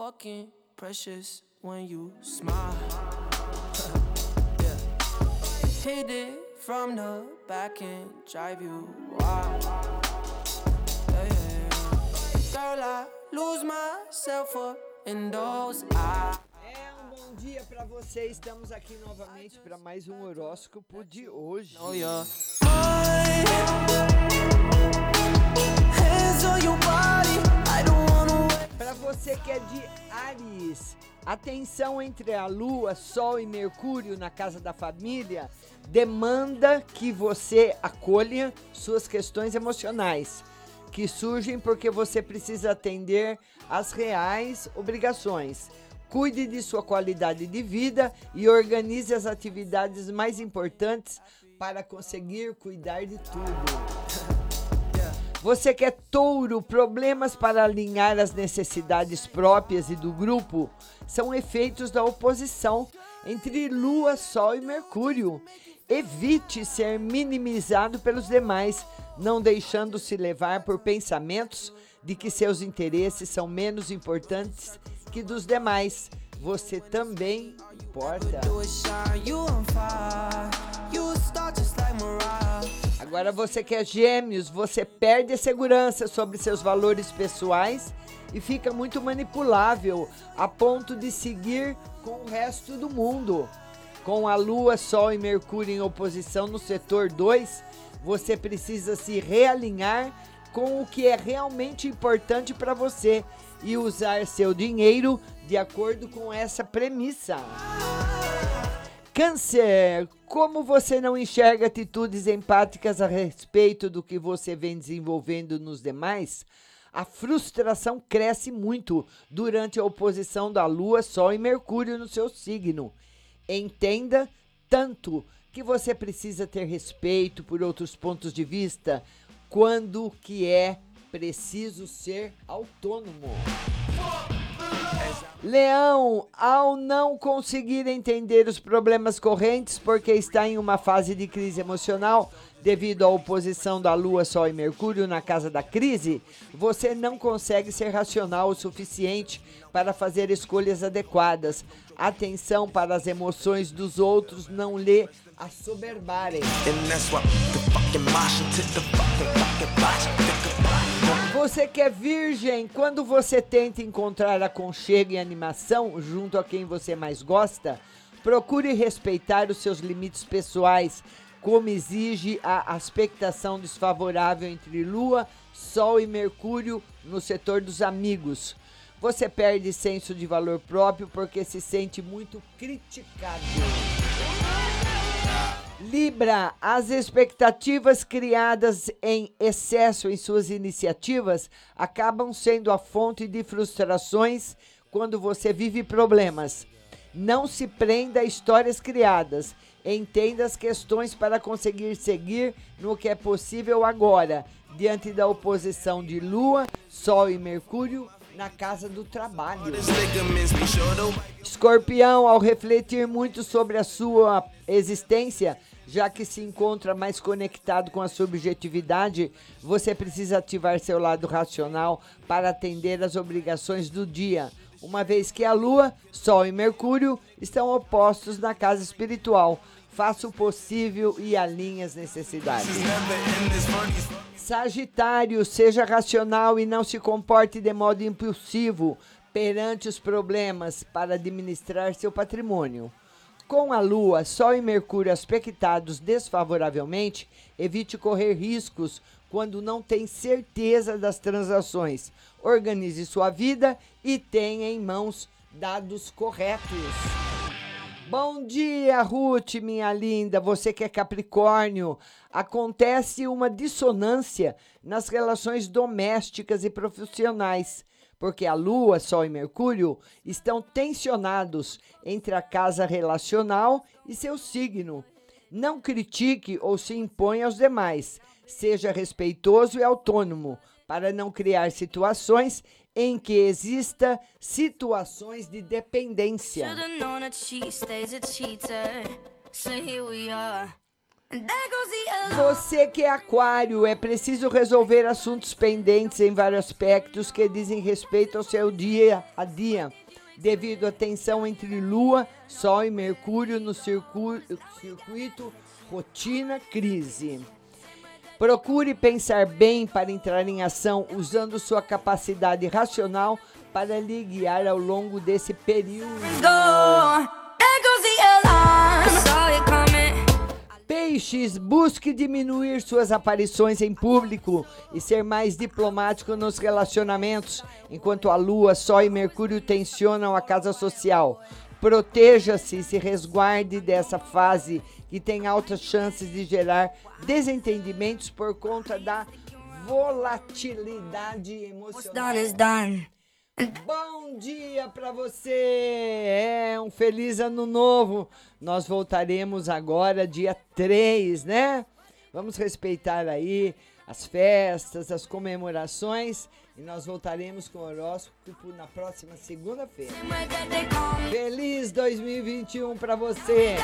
fucking precious when you smile. yeah. Hit it from the back and drive you wild. Yeah, yeah, yeah. Girl, I lose myself up in those eyes. É um bom dia pra você. Estamos aqui novamente para mais um horóscopo de hoje. Oh, yeah. De Ares, a tensão entre a Lua, Sol e Mercúrio na casa da família demanda que você acolha suas questões emocionais que surgem porque você precisa atender às reais obrigações. Cuide de sua qualidade de vida e organize as atividades mais importantes para conseguir cuidar de tudo. Você que é touro, problemas para alinhar as necessidades próprias e do grupo são efeitos da oposição entre Lua, Sol e Mercúrio. Evite ser minimizado pelos demais, não deixando-se levar por pensamentos de que seus interesses são menos importantes que dos demais. Você também importa. Agora você que é gêmeos, você perde a segurança sobre seus valores pessoais e fica muito manipulável a ponto de seguir com o resto do mundo. Com a Lua, Sol e Mercúrio em oposição no setor 2, você precisa se realinhar com o que é realmente importante para você e usar seu dinheiro de acordo com essa premissa. Câncer, como você não enxerga atitudes empáticas a respeito do que você vem desenvolvendo nos demais, a frustração cresce muito durante a oposição da Lua, Sol e Mercúrio no seu signo. Entenda tanto que você precisa ter respeito por outros pontos de vista, quando que é preciso ser autônomo. Leão, ao não conseguir entender os problemas correntes porque está em uma fase de crise emocional devido à oposição da Lua, Sol e Mercúrio na casa da crise, você não consegue ser racional o suficiente para fazer escolhas adequadas. Atenção para as emoções dos outros não lhe assoberbarem. And Você que é virgem, quando você tenta encontrar aconchego e animação junto a quem você mais gosta, procure respeitar os seus limites pessoais, como exige a aspectação desfavorável entre Lua, Sol e Mercúrio no setor dos amigos. Você perde senso de valor próprio porque se sente muito criticado. Libra, as expectativas criadas em excesso em suas iniciativas acabam sendo a fonte de frustrações quando você vive problemas. Não se prenda a histórias criadas. Entenda as questões para conseguir seguir no que é possível agora, diante da oposição de Lua, Sol e Mercúrio na casa do trabalho. Escorpião, ao refletir muito sobre a sua existência, já que se encontra mais conectado com a subjetividade, você precisa ativar seu lado racional para atender às obrigações do dia, uma vez que a Lua, Sol e Mercúrio estão opostos na casa espiritual. Faça o possível e alinhe as necessidades. Sagitário, seja racional e não se comporte de modo impulsivo perante os problemas para administrar seu patrimônio. Com a Lua, Sol e Mercúrio aspectados desfavoravelmente, evite correr riscos quando não tem certeza das transações. Organize sua vida e tenha em mãos dados corretos. Bom dia, Ruth, minha linda. Você que é Capricórnio. Acontece uma dissonância nas relações domésticas e profissionais, porque a Lua, Sol e Mercúrio estão tensionados entre a casa relacional e seu signo. Não critique ou se imponha aos demais. Seja respeitoso e autônomo para não criar situações em que exista situações de dependência. Você que é aquário, é preciso resolver assuntos pendentes em vários aspectos que dizem respeito ao seu dia a dia, devido à tensão entre Lua, Sol e Mercúrio no circu- circuito rotina crise. Procure pensar bem para entrar em ação, usando sua capacidade racional para lhe guiar ao longo desse período. Peixes, busque diminuir suas aparições em público e ser mais diplomático nos relacionamentos, enquanto a Lua, Sol e Mercúrio tensionam a casa social. Proteja-se e se resguarde dessa fase que tem altas chances de gerar desentendimentos por conta da volatilidade emocional. Bom dia para você! É um feliz ano novo. Nós voltaremos agora dia 3, né? Vamos respeitar aí as festas, as comemorações e nós voltaremos com o horóscopo na próxima segunda-feira. Feliz 2021 para você!